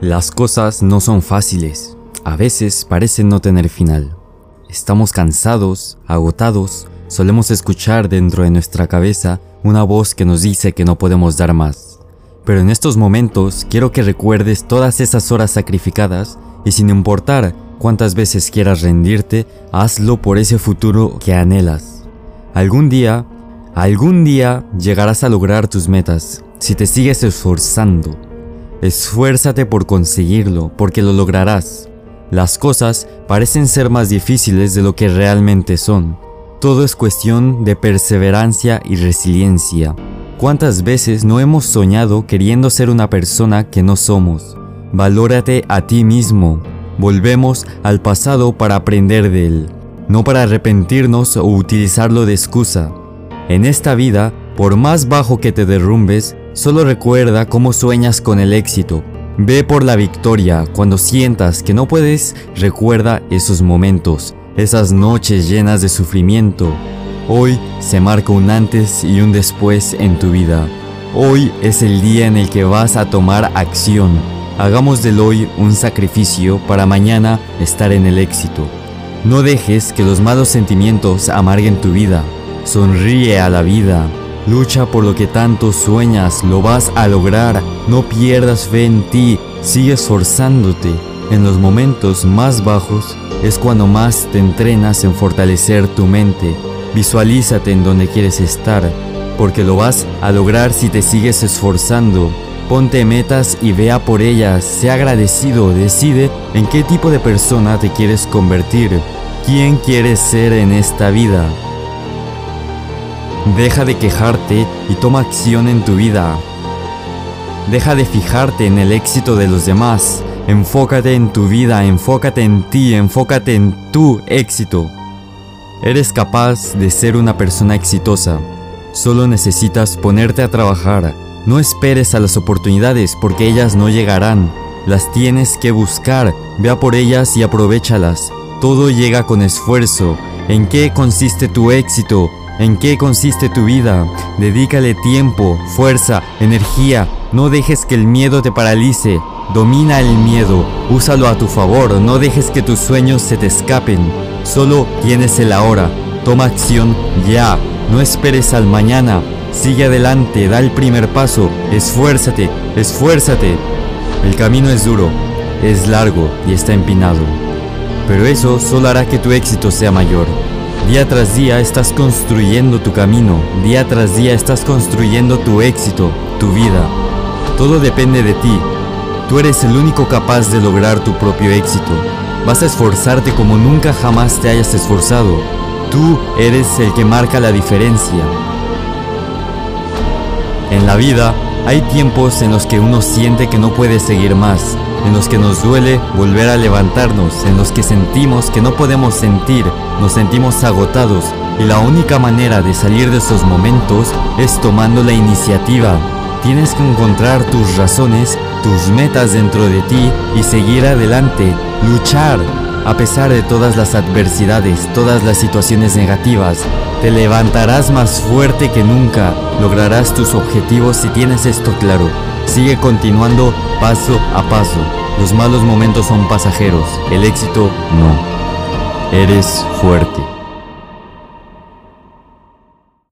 Las cosas no son fáciles. A veces parecen no tener final. Estamos cansados, agotados, solemos escuchar dentro de nuestra cabeza una voz que nos dice que no podemos dar más. Pero en estos momentos quiero que recuerdes todas esas horas sacrificadas y sin importar cuántas veces quieras rendirte, hazlo por ese futuro que anhelas. Algún día, algún día llegarás a lograr tus metas si te sigues esforzando. Esfuérzate por conseguirlo, porque lo lograrás. Las cosas parecen ser más difíciles de lo que realmente son. Todo es cuestión de perseverancia y resiliencia. ¿Cuántas veces no hemos soñado queriendo ser una persona que no somos? Valórate a ti mismo. Volvemos al pasado para aprender de él, no para arrepentirnos o utilizarlo de excusa. En esta vida, por más bajo que te derrumbes, solo recuerda cómo sueñas con el éxito. Ve por la victoria cuando sientas que no puedes, recuerda esos momentos, esas noches llenas de sufrimiento. Hoy se marca un antes y un después en tu vida. Hoy es el día en el que vas a tomar acción. Hagamos del hoy un sacrificio para mañana estar en el éxito. No dejes que los malos sentimientos amarguen tu vida. Sonríe a la vida. Lucha por lo que tanto sueñas, lo vas a lograr. No pierdas fe en ti, sigue esforzándote. En los momentos más bajos es cuando más te entrenas en fortalecer tu mente. Visualízate en donde quieres estar, porque lo vas a lograr si te sigues esforzando. Ponte metas y vea por ellas, sé agradecido, decide en qué tipo de persona te quieres convertir, quién quieres ser en esta vida. Deja de quejarte y toma acción en tu vida. Deja de fijarte en el éxito de los demás. Enfócate en tu vida, enfócate en ti, enfócate en tu éxito. Eres capaz de ser una persona exitosa. Solo necesitas ponerte a trabajar. No esperes a las oportunidades porque ellas no llegarán. Las tienes que buscar. Ve por ellas y aprovechalas. Todo llega con esfuerzo. ¿En qué consiste tu éxito? ¿En qué consiste tu vida? Dedícale tiempo, fuerza, energía. No dejes que el miedo te paralice. Domina el miedo. Úsalo a tu favor. No dejes que tus sueños se te escapen. Solo tienes el ahora. Toma acción ya. No esperes al mañana. Sigue adelante, da el primer paso. Esfuérzate, esfuérzate. El camino es duro, es largo y está empinado. Pero eso solo hará que tu éxito sea mayor. Día tras día estás construyendo tu camino, día tras día estás construyendo tu éxito, tu vida. Todo depende de ti. Tú eres el único capaz de lograr tu propio éxito. Vas a esforzarte como nunca jamás te hayas esforzado. Tú eres el que marca la diferencia. En la vida hay tiempos en los que uno siente que no puede seguir más, en los que nos duele volver a levantarnos, en los que sentimos que no podemos sentir, nos sentimos agotados y la única manera de salir de esos momentos es tomando la iniciativa. Tienes que encontrar tus razones, tus metas dentro de ti y seguir adelante, luchar. A pesar de todas las adversidades, todas las situaciones negativas, te levantarás más fuerte que nunca, lograrás tus objetivos si tienes esto claro. Sigue continuando paso a paso. Los malos momentos son pasajeros, el éxito no. Eres fuerte.